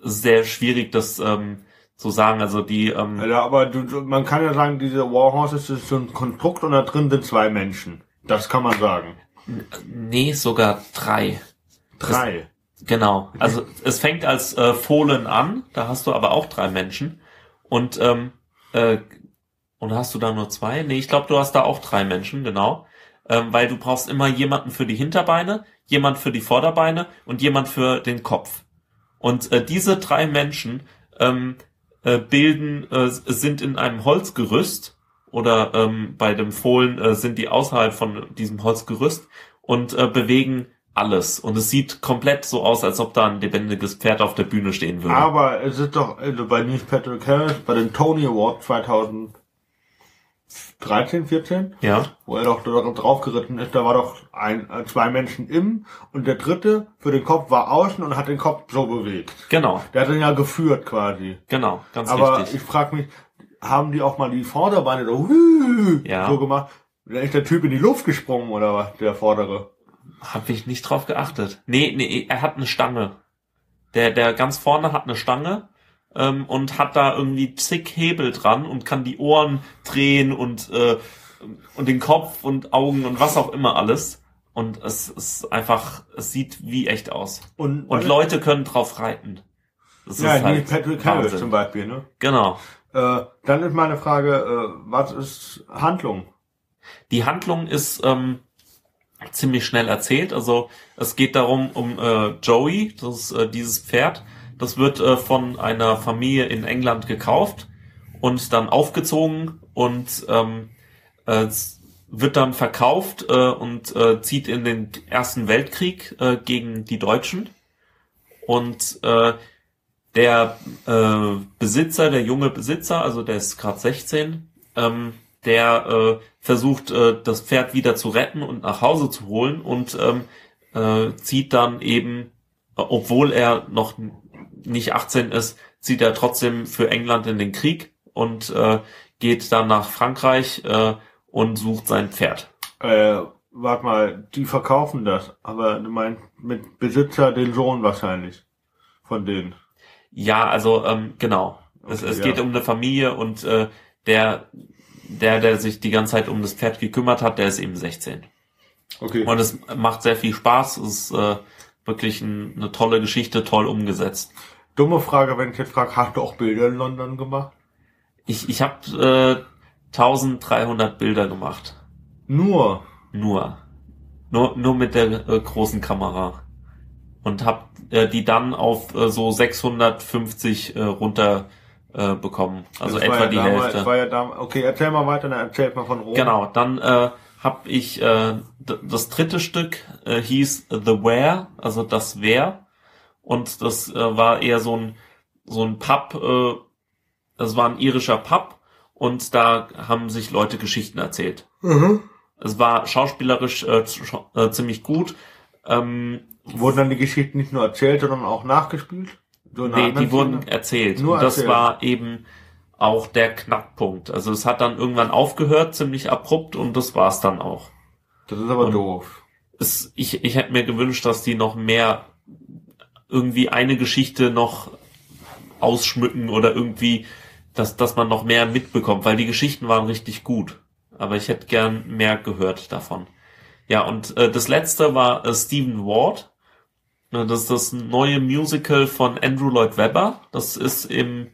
sehr schwierig, das ähm, zu sagen. Also die, ähm, Ja, aber du, du, man kann ja sagen, diese Warhorses ist so ein Konstrukt und da drin sind zwei Menschen. Das kann man sagen. nee, sogar drei. Drei. Genau. Also es fängt als äh, Fohlen an, da hast du aber auch drei Menschen. Und ähm, äh, und hast du da nur zwei? Nee, ich glaube, du hast da auch drei Menschen, genau. Ähm, weil du brauchst immer jemanden für die Hinterbeine, jemand für die Vorderbeine und jemand für den Kopf. Und äh, diese drei Menschen ähm, äh, bilden, äh, sind in einem Holzgerüst oder ähm, bei dem Fohlen äh, sind die außerhalb von diesem Holzgerüst und äh, bewegen alles. Und es sieht komplett so aus, als ob da ein lebendiges Pferd auf der Bühne stehen würde. Aber es ist doch also bei Neil Patrick Harris, bei den Tony Awards 2017 13, 14, Ja. wo er doch da drauf geritten ist, da war doch ein, äh, zwei Menschen im und der dritte für den Kopf war außen und hat den Kopf so bewegt. Genau, Der hat ihn ja geführt quasi. genau, ganz Aber richtig. ich frage mich, haben die auch mal die Vorderbeine so, Ja. so gemacht? Dann ist der Typ in die Luft gesprungen oder was, der Vordere. Hab ich nicht drauf geachtet. Nee, nee, er hat eine Stange. Der, der ganz vorne hat eine Stange ähm, und hat da irgendwie zig Hebel dran und kann die Ohren drehen und, äh, und den Kopf und Augen und was auch immer alles. Und es ist einfach, es sieht wie echt aus. Und, Und Leute können drauf reiten. Das ja, ist wie halt Patrick Harris zum Beispiel, ne? Genau. Äh, dann ist meine Frage, äh, was ist Handlung? Die Handlung ist ähm, ziemlich schnell erzählt. Also es geht darum um äh, Joey, das ist äh, dieses Pferd. Das wird äh, von einer Familie in England gekauft und dann aufgezogen und ähm, äh, wird dann verkauft äh, und äh, zieht in den Ersten Weltkrieg äh, gegen die Deutschen. Und äh, der äh, Besitzer, der junge Besitzer, also der ist gerade 16, ähm, der äh, versucht, äh, das Pferd wieder zu retten und nach Hause zu holen und ähm, äh, zieht dann eben, obwohl er noch nicht 18 ist, zieht er trotzdem für England in den Krieg und äh, geht dann nach Frankreich äh, und sucht sein Pferd. Äh, warte mal, die verkaufen das, aber du meinst mit Besitzer den Sohn wahrscheinlich von denen. Ja, also ähm, genau. es, Okay, es ja. geht um eine Familie und äh, der, der, der sich die ganze Zeit um das Pferd gekümmert hat, der ist eben 16. Okay. Und es macht sehr viel Spaß. Es ist äh, wirklich ein, eine tolle Geschichte, toll umgesetzt. Dumme Frage, wenn ich jetzt frage, hast du auch Bilder in London gemacht? Ich, ich habe äh, 1300 Bilder gemacht. Nur. Nur. Nur, nur mit der äh, großen Kamera. Und habe äh, die dann auf äh, so 650 äh, runter äh, bekommen. Also Das etwa ja die damals, Hälfte. War ja damals, okay, erzähl mal weiter, dann erzähl mal von Rom. Genau, dann äh, habe ich äh, das dritte Stück äh, hieß The Where, also das Wer. Und das äh, war eher so ein so ein Pub, äh, das war ein irischer Pub und da haben sich Leute Geschichten erzählt. Mhm. Es war schauspielerisch äh, äh, ziemlich gut. Ähm, Wurden dann die Geschichten nicht nur erzählt, sondern auch nachgespielt? So nee, die wurden Szene? erzählt. Nur und das erzählt. war eben auch der Knackpunkt. Also es hat dann irgendwann aufgehört, ziemlich abrupt und das war's dann auch. Das ist aber und- doof. es, ich, ich hätte mir gewünscht, dass die noch mehr irgendwie eine Geschichte noch ausschmücken oder irgendwie, dass, dass man noch mehr mitbekommt, weil die Geschichten waren richtig gut. Aber ich hätte gern mehr gehört davon. Ja, und äh, das letzte war äh, Stephen Ward. Äh, Das ist das neue Musical von Andrew Lloyd Webber. Das ist im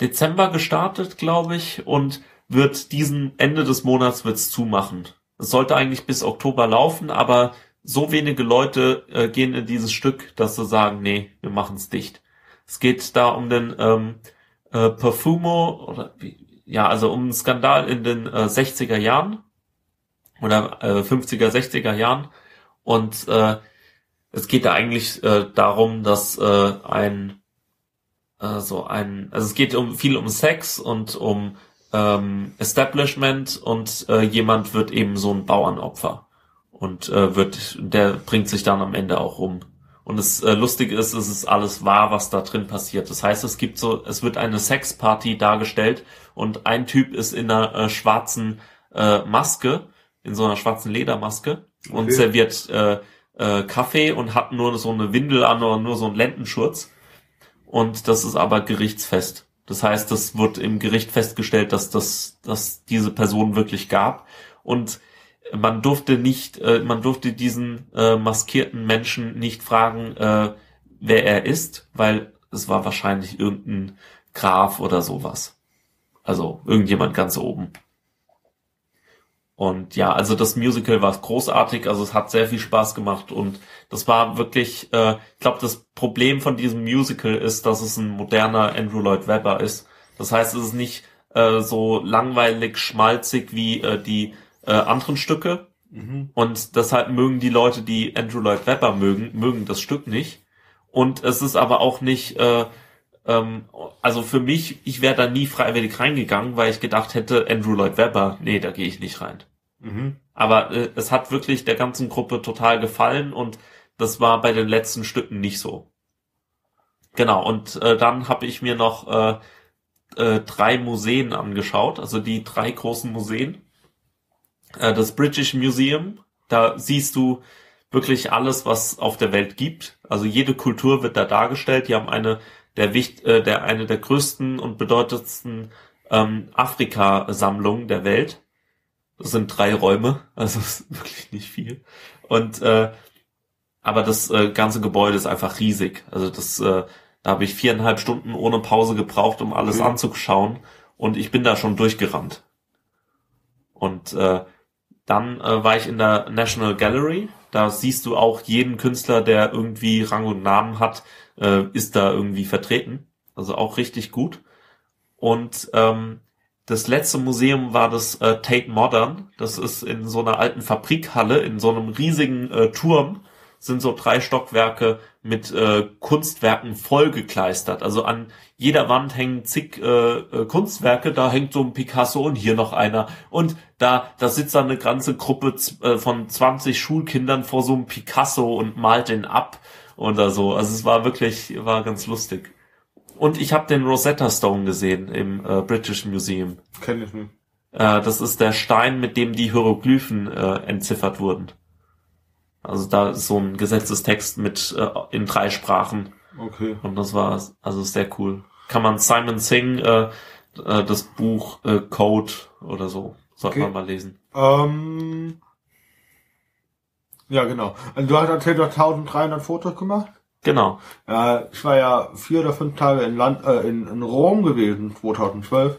Dezember gestartet, glaube ich, und wird diesen Ende des Monats wird's zumachen. Es sollte eigentlich bis Oktober laufen, aber so wenige Leute äh, gehen in dieses Stück, dass sie sagen, nee, wir machen's dicht. Es geht da um den ähm, äh, Perfumo oder wie, ja, also um einen Skandal in den äh, 60er Jahren oder äh, 50er, 60er Jahren und äh, es geht da eigentlich äh, darum, dass äh, ein äh, so ein, also es geht um viel um Sex und um ähm, Establishment und äh, jemand wird eben so ein Bauernopfer und äh, wird, der bringt sich dann am Ende auch um. Und das äh, Lustige ist, es ist alles wahr, was da drin passiert. Das heißt, es gibt so, es wird eine Sexparty dargestellt und ein Typ ist in einer äh, schwarzen äh, Maske, in so einer schwarzen Ledermaske und Okay. serviert äh, äh, Kaffee und hat nur so eine Windel an oder nur so einen Lendenschurz. Und das ist aber gerichtsfest. Das heißt, das wird im Gericht festgestellt, dass das, dass diese Person wirklich gab. Und man durfte nicht, äh, man durfte diesen äh, maskierten Menschen nicht fragen, äh, wer er ist, weil es war wahrscheinlich irgendein Graf oder sowas. Also irgendjemand ganz oben. Und ja, also das Musical war großartig, also es hat sehr viel Spaß gemacht und das war wirklich, äh, ich glaube, das Problem von diesem Musical ist, dass es ein moderner Andrew Lloyd Webber ist. Das heißt, es ist nicht äh, so langweilig, schmalzig wie äh, die äh, anderen Stücke. Und deshalb mögen die Leute, die Andrew Lloyd Webber mögen, mögen das Stück nicht. Und es ist aber auch nicht äh, ähm, also für mich, ich wäre da nie freiwillig reingegangen, weil ich gedacht hätte, Andrew Lloyd Webber, nee, da gehe ich nicht rein. Mhm. Aber äh, es hat wirklich der ganzen Gruppe total gefallen und das war bei den letzten Stücken nicht so. Genau, und äh, dann habe ich mir noch äh, äh, drei Museen angeschaut, also die drei großen Museen. Äh, das British Museum, da siehst du wirklich alles, was auf der Welt gibt. Also jede Kultur wird da dargestellt. Die haben eine der, Wicht, äh, der, eine der größten und bedeutendsten ähm, Afrika-Sammlungen der Welt. Das sind drei Räume, also ist wirklich nicht viel. Und äh, aber das äh, ganze Gebäude ist einfach riesig. Also das, äh, da habe ich viereinhalb Stunden ohne Pause gebraucht, um alles Okay. anzuschauen. Und ich bin da schon durchgerannt. Und äh, dann äh, war ich in der National Gallery. Da siehst du auch jeden Künstler, der irgendwie Rang und Namen hat, äh, ist da irgendwie vertreten. Also auch richtig gut. Und ähm, das letzte Museum war das äh, Tate Modern. Das ist in so einer alten Fabrikhalle, in so einem riesigen äh, Turm, sind so drei Stockwerke mit äh, Kunstwerken vollgekleistert. Also an jeder Wand hängen zig äh, äh, Kunstwerke, da hängt so ein Picasso und hier noch einer. Und da, da sitzt dann eine ganze Gruppe äh, von 20 Schulkindern vor so einem Picasso und malt den ab oder so. Also es war wirklich, war ganz lustig. Und ich habe den Rosetta Stone gesehen im äh, British Museum. Kenn ich nicht. Äh, das ist der Stein, mit dem die Hieroglyphen äh, entziffert wurden. Also da ist so ein Gesetzestext mit äh, in drei Sprachen Okay. und das war also sehr cool. Kann man Simon Singh äh, äh, das Buch äh, Code oder so sollte Okay. man mal lesen. Ähm, ja, genau. Also du hast erzählt, du hast 1300 Fotos gemacht. Genau. Ja, ich war ja vier oder fünf Tage in, Land, äh, in, in Rom gewesen, 2012.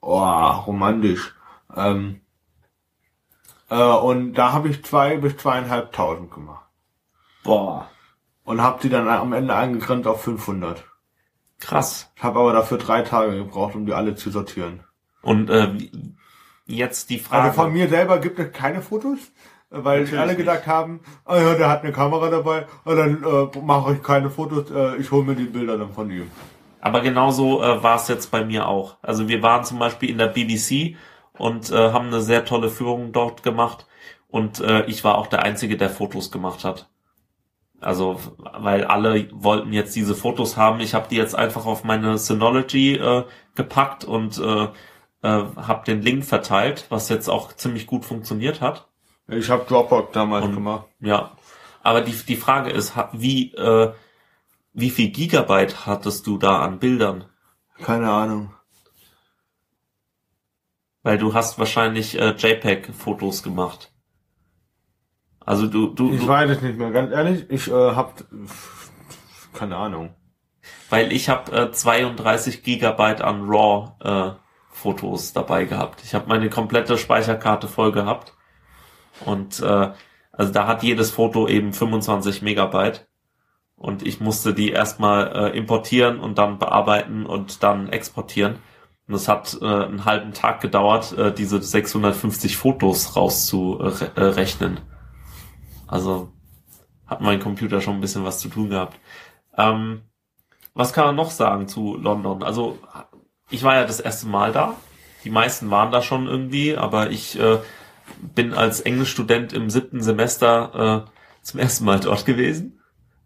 Oh, romantisch. Ähm, äh, und da habe ich zwei bis zweieinhalbtausend gemacht. Boah, Und habe die dann am Ende eingegrenzt auf 500. krass. Ich habe aber dafür drei Tage gebraucht, um die alle zu sortieren. Und äh, jetzt die Frage. Also von mir selber gibt es keine Fotos, äh, weil Natürlich alle nicht. gedacht haben, ah ja, der hat eine Kamera dabei, ah, dann äh, mache ich keine Fotos, äh, ich hole mir die Bilder dann von ihm. Aber genauso äh, war es jetzt bei mir auch. Also wir waren zum Beispiel in der BBC und äh, haben eine sehr tolle Führung dort gemacht. Und äh, ich war auch der Einzige, der Fotos gemacht hat. Also, weil alle wollten jetzt diese Fotos haben. Ich habe die jetzt einfach auf meine Synology äh, gepackt und äh, äh, habe den Link verteilt, was jetzt auch ziemlich gut funktioniert hat. Ich habe Dropbox damals Und- gemacht. Ja, aber die, die Frage ist, wie, äh, wie viel Gigabyte hattest du da an Bildern? Keine Ahnung. Weil du hast wahrscheinlich äh, JPEG-Fotos gemacht. Also du, du, Ich du weiß es nicht mehr, ganz ehrlich. Ich äh, hab keine Ahnung. weil ich habe äh, 32 Gigabyte an RAW-Fotos dabei gehabt. Ich habe meine komplette Speicherkarte voll gehabt. Und äh, also da hat jedes Foto eben 25 Megabyte. Und ich musste die erstmal äh, importieren und dann bearbeiten und dann exportieren. Und es hat äh, einen halben Tag gedauert, äh, diese 650 Fotos rauszurechnen. Also hat mein Computer schon ein bisschen was zu tun gehabt. Ähm, was kann man noch sagen zu London? Also ich war ja das erste Mal da. Die meisten waren da schon irgendwie, aber ich äh, bin als Englischstudent im siebten Semester äh, zum ersten Mal dort gewesen.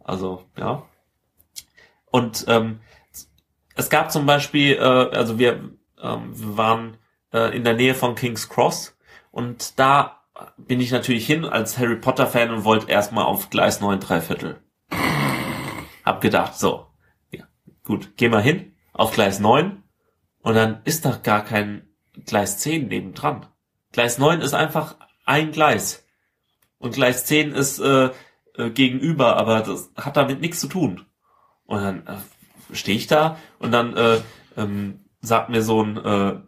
Also ja. Und ähm, es gab zum Beispiel, äh, also wir, ähm, wir waren äh, in der Nähe von King's Cross und da bin ich natürlich hin als Harry Potter Fan und wollte erstmal auf Gleis 9 3 Viertel. Hab gedacht, so, ja, gut, geh mal hin auf Gleis 9 und dann ist da gar kein Gleis 10 nebendran. Gleis 9 ist einfach ein Gleis. Und Gleis 10 ist äh, äh, gegenüber, aber das hat damit nichts zu tun. Und dann äh, stehe ich da und dann äh, ähm, sagt mir so ein äh,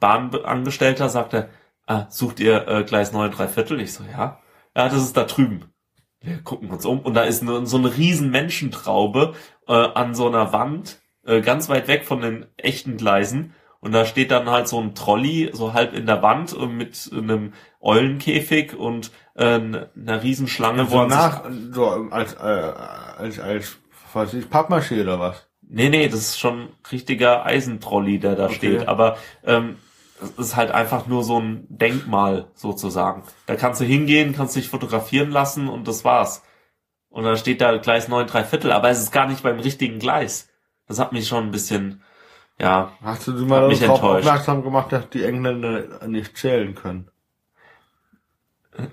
Bahnangestellter, sagt er, ah, sucht ihr äh, Gleis 9 3 Viertel? Ich so, ja. Ja, das ist da drüben. Wir gucken uns um und da ist eine, so eine riesen Menschentraube äh, an so einer Wand, äh, ganz weit weg von den echten Gleisen. Und da steht dann halt so ein Trolley, so halb in der Wand äh, mit einem Eulenkäfig und äh, einer Riesenschlange, wo So man sich nach, so als, äh, als, als Was ist Pappmaché oder was? Nee, nee, das ist schon richtiger Eisentrolley, der da Okay. steht. Aber ähm, es ist halt einfach nur so ein Denkmal sozusagen. Da kannst du hingehen, kannst dich fotografieren lassen und das war's. Und dann steht da Gleis 9 3 Viertel, aber es ist gar nicht beim richtigen Gleis. Das hat mich schon ein bisschen, ja, Hast du mal mich darauf enttäuscht. aufmerksam gemacht, dass die Engländer nicht zählen können?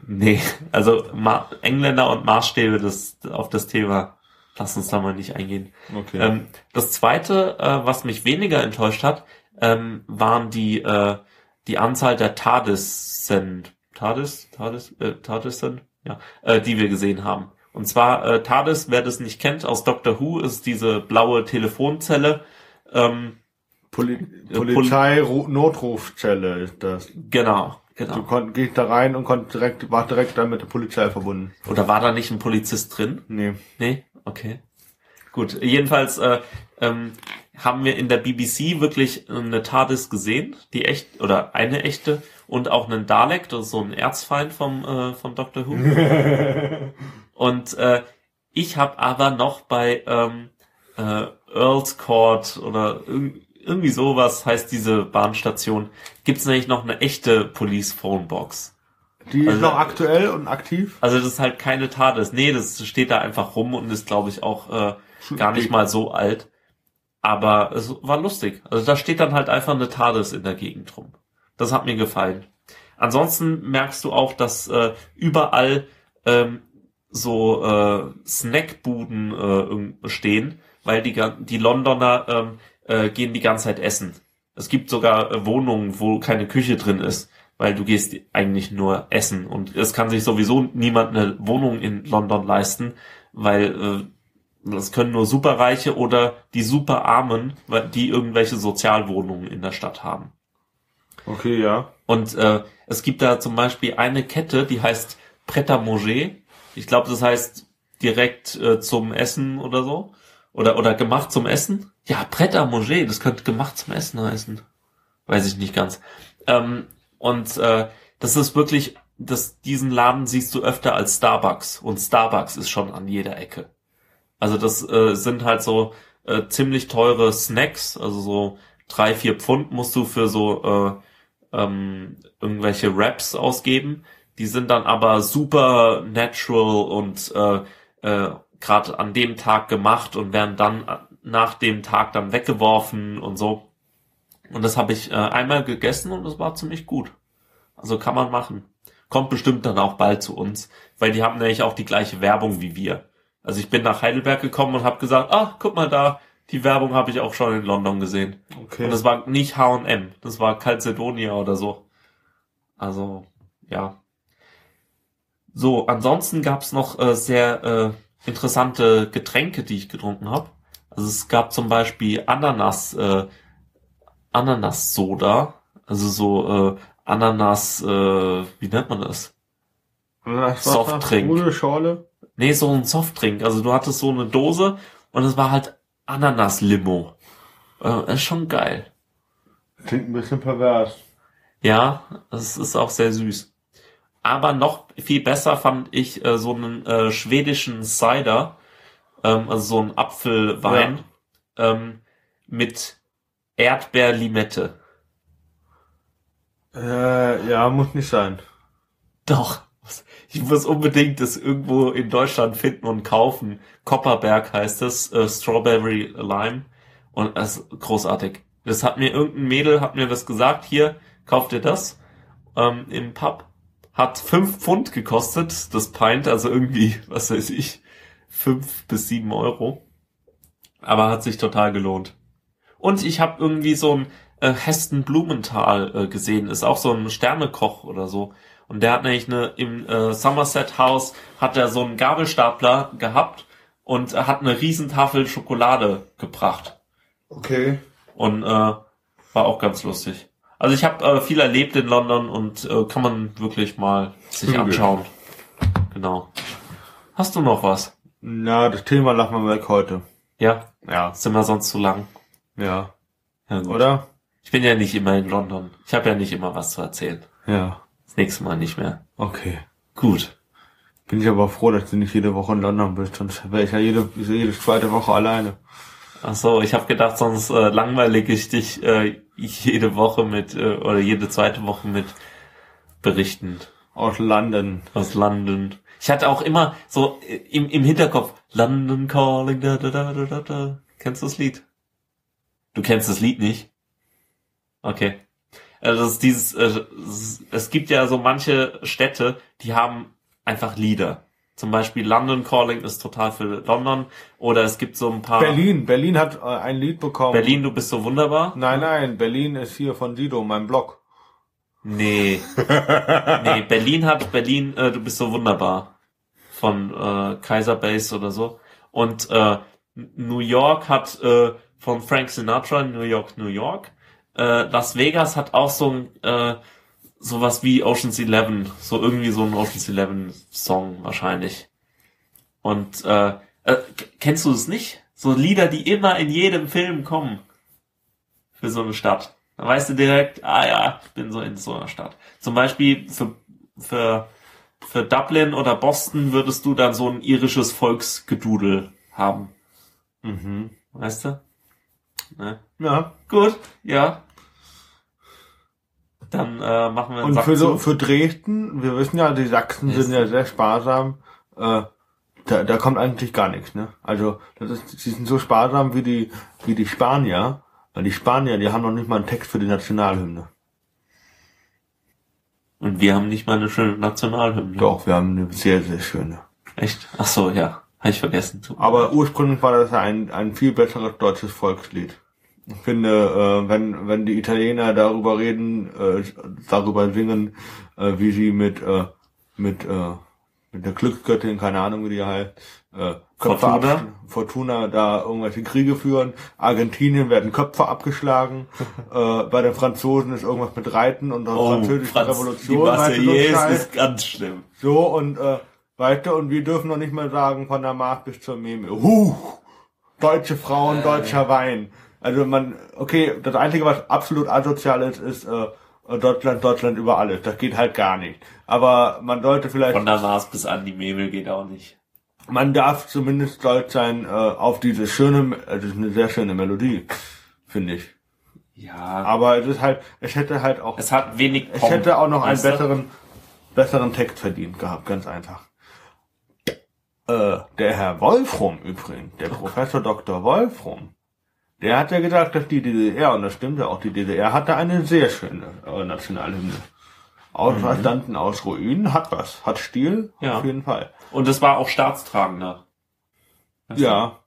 nee. Also Ma Engländer und Maßstäbe, das auf das Thema, lass uns da mal nicht eingehen. Okay. Ähm, das zweite, äh, was mich weniger enttäuscht hat, ähm, waren die, äh, die Anzahl der Tadissen, Tadis, Tadis, äh, Tadissen, ja, äh, die wir gesehen haben. Und zwar äh, TARDIS, wer das nicht kennt, aus Doctor Who ist diese blaue Telefonzelle. Ähm, Poli äh, Polizei-Notrufzelle ist das. genau, Du genau. konnt, gehst da rein und konnt direkt, war direkt dann mit der Polizei verbunden. Oder war da nicht ein Polizist drin? Nee. Nee, okay. Gut, jedenfalls äh, ähm, haben wir in der BBC wirklich eine TARDIS gesehen, die echt oder eine echte und auch einen Dalek, das ist so ein Erzfeind vom äh, von Doctor Who. und äh, ich habe aber noch bei ähm, äh, Earl's Court oder irg irgendwie sowas heißt diese Bahnstation, gibt's nämlich noch eine echte Police Phone Box. Die Also- ist noch aktuell und aktiv. Also das ist halt keine TARDIS. Nee, das steht da einfach rum und ist, glaube ich, auch äh, gar nicht mal so alt. Aber es war lustig. Also da steht dann halt einfach eine TARDIS in der Gegend rum. Das hat mir gefallen. Ansonsten merkst du auch, dass äh, überall ähm, so äh, Snackbuden äh, stehen, weil die, die Londoner ähm, äh, gehen die ganze Zeit essen. Es gibt sogar äh, Wohnungen, wo keine Küche drin ist, weil du gehst eigentlich nur essen. Und es kann sich sowieso niemand eine Wohnung in London leisten, weil äh, das können nur Superreiche oder die Superarmen, die irgendwelche Sozialwohnungen in der Stadt haben. Okay, ja. Und äh, es gibt da zum Beispiel eine Kette, die heißt Pret à Manger. Ich glaube, das heißt direkt äh, zum Essen oder so. Oder, oder gemacht zum Essen. Ja, Pret à Manger, das könnte gemacht zum Essen heißen. Weiß ich nicht ganz. Ähm, und äh, das ist wirklich, das, diesen Laden siehst du öfter als Starbucks. Und Starbucks ist schon an jeder Ecke. Also das äh, sind halt so äh, ziemlich teure Snacks, also so drei, vier Pfund musst du für so äh, ähm, irgendwelche Wraps ausgeben. Die sind dann aber super natural und äh, äh, gerade an dem Tag gemacht und werden dann äh, nach dem Tag dann weggeworfen und so. Und das habe ich äh, einmal gegessen und das war ziemlich gut. Also kann man machen. Kommt bestimmt dann auch bald zu uns, weil die haben nämlich auch die gleiche Werbung wie wir. Also ich bin nach Heidelberg gekommen und habe gesagt, ah, guck mal da, die Werbung habe ich auch schon in London gesehen. Okay. Und das war nicht H&M, das war Calcedonia oder so. Also, ja. So, ansonsten gab's noch äh, sehr äh, interessante Getränke, die ich getrunken habe. Also es gab zum Beispiel Ananas, äh, Ananas-Soda, also so äh, Ananas, äh, wie nennt man das? Softdrink. Ohne Schorle. Nee, so ein Softdrink. Also du hattest so eine Dose und es war halt Ananas-Limo. Äh, ist schon geil. Klingt ein bisschen pervers. Ja, es ist auch sehr süß. Aber noch viel besser fand ich äh, so einen äh, schwedischen Cider, ähm, also so einen Apfelwein ähm, mit Erdbeerlimette. Äh, ja, muss nicht sein. Doch. Ich muss unbedingt das irgendwo in Deutschland finden und kaufen. Kopperberg heißt es, äh, Strawberry Lime. Und es ist großartig. Das hat mir irgendein Mädel, hat mir das gesagt, hier, kauft ihr das ähm, im Pub. Hat fünf Pfund gekostet, das Pint, also irgendwie, was weiß ich, fünf bis sieben Euro. Aber hat sich total gelohnt. Und ich habe irgendwie so ein äh, Heston Blumenthal äh, gesehen, ist auch so ein Sternekoch oder so. Und der hat nämlich eine, im äh, Somerset House hat er so einen Gabelstapler gehabt und hat eine Riesentafel Schokolade gebracht. Okay. Und äh, war auch ganz lustig. Also ich habe äh, viel erlebt in London und äh, kann man wirklich mal sich anschauen. Genau. Hast du noch was? Na, das Thema lassen wir weg heute. Ja, Ja. sind wir sonst zu lang. Ja. Ja, gut. Oder? Ich bin ja nicht immer in London. Ich habe ja nicht immer was zu erzählen. Ja. Das nächste Mal nicht mehr. Okay. Gut. Bin ich aber froh, dass du nicht jede Woche in London bist, sonst wäre ich ja jede, jede zweite Woche alleine. Ach so, ich habe gedacht, sonst äh, langweilig ich dich äh, jede Woche mit äh, oder jede zweite Woche mit Berichten Aus London. aus London. Ich hatte auch immer so äh, im, im Hinterkopf London Calling. Da, da, da, da, da, da. Kennst du das Lied? Du kennst das Lied nicht? Okay. Also das ist dieses, äh, es- es gibt ja so manche Städte, die haben einfach Lieder. Zum Beispiel London Calling ist total für London. Oder es gibt so ein paar. Berlin. Berlin hat äh, ein Lied bekommen. Berlin, du bist so wunderbar. Nein, nein, Berlin ist hier von Sido, mein Blog. Nee. nee, Berlin hat Berlin, äh, du bist so wunderbar. Von äh, Kaiser Base oder so. Und äh, New York hat äh, von Frank Sinatra, New York, New York. Äh, Las Vegas hat auch so ein äh, sowas wie Ocean's Eleven, so irgendwie so ein Ocean's Eleven Song wahrscheinlich. Und äh, äh, kennst du es nicht? So Lieder, die immer in jedem Film kommen für so eine Stadt. Da weißt du direkt, ah ja, ich bin so in so einer Stadt. Zum Beispiel für, für, für Dublin oder Boston würdest du dann so ein irisches Volksgedudel haben. Mhm. Weißt du? Ne? Ja. Gut, ja. Dann äh, machen wir einen Und Sack für, so, zu. für Dresden, wir wissen ja, die Sachsen sind Dresden. ja sehr sparsam. Äh, da, da kommt eigentlich gar nichts, ne? Also, das ist, sie sind so sparsam wie die, wie die Spanier. Weil die Spanier, die haben noch nicht mal einen Text für die Nationalhymne. Und wir haben nicht mal eine schöne Nationalhymne. Doch, wir haben eine sehr, sehr schöne. Echt? Ach so, ja. Habe ich vergessen. Aber ursprünglich war das ein, ein viel besseres deutsches Volkslied. Ich finde, äh, wenn, wenn die Italiener darüber reden, äh, darüber singen, äh, wie sie mit, äh, mit, äh, mit der Glücksgöttin, keine Ahnung wie die heißt, äh, Köpfe Fortuna? absch- Fortuna da irgendwelche Kriege führen. Argentinien werden Köpfe abgeschlagen. äh, bei den Franzosen ist irgendwas mit Reiten und der französischen Oh, Franz, Revolution. die Marseillaise ist ganz schlimm. So, und äh, weiter, und wir dürfen noch nicht mal sagen, von der Mark bis zur Meme. Huh! Deutsche Frauen, deutscher Wein. Also man, okay, das Einzige, was absolut asozial ist, ist äh, Deutschland, Deutschland über alles. Das geht halt gar nicht. Aber man sollte vielleicht, Von der Mars bis an die Memel geht auch nicht. man darf zumindest stolz sein äh, auf diese schöne, äh, das ist eine sehr schöne Melodie, finde ich. Ja. Aber es ist halt, es hätte halt auch Es hat wenig Es Pomp, hätte auch noch einen weißt du? besseren, besseren Text verdient gehabt, ganz einfach. Äh, der Herr Wolfram übrigens, der Professor Dr. Wolfram, der hat ja gesagt, dass die DDR, und das stimmt ja auch, die DDR hatte eine sehr schöne äh, Nationalhymne. Aus Mhm. verstanden aus Ruinen, hat was, hat Stil, Ja. auf jeden Fall. Und es war auch staatstragender. Ja,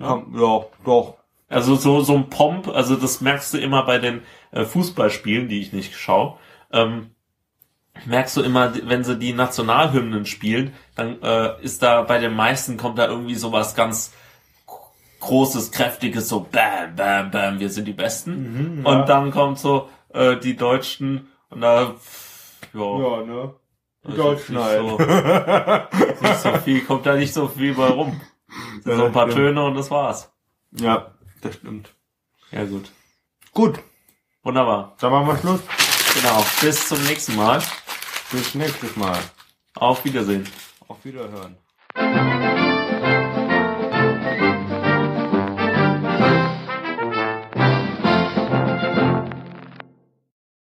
komm, ja, doch. Also so, so ein Pomp, also das merkst du immer bei den äh, Fußballspielen, die ich nicht schaue. Ähm, merkst du immer, wenn sie die Nationalhymnen spielen, dann äh, ist da bei den meisten kommt da irgendwie sowas ganz großes, kräftiges, so bam, bam, bam, wir sind die Besten. Mhm, ja. Und dann kommt so äh, die Deutschen und da ja, Ja, ne? Die Also Deutschen nicht halt. so- nicht so viel, kommt da nicht so viel bei rum. Ja, so ein paar. Töne und das war's. ja, das stimmt. Ja gut. Gut, Wunderbar. dann machen wir Schluss. Genau. Bis zum nächsten Mal. Bis nächstes Mal. Auf Wiedersehen. Auf Wiederhören.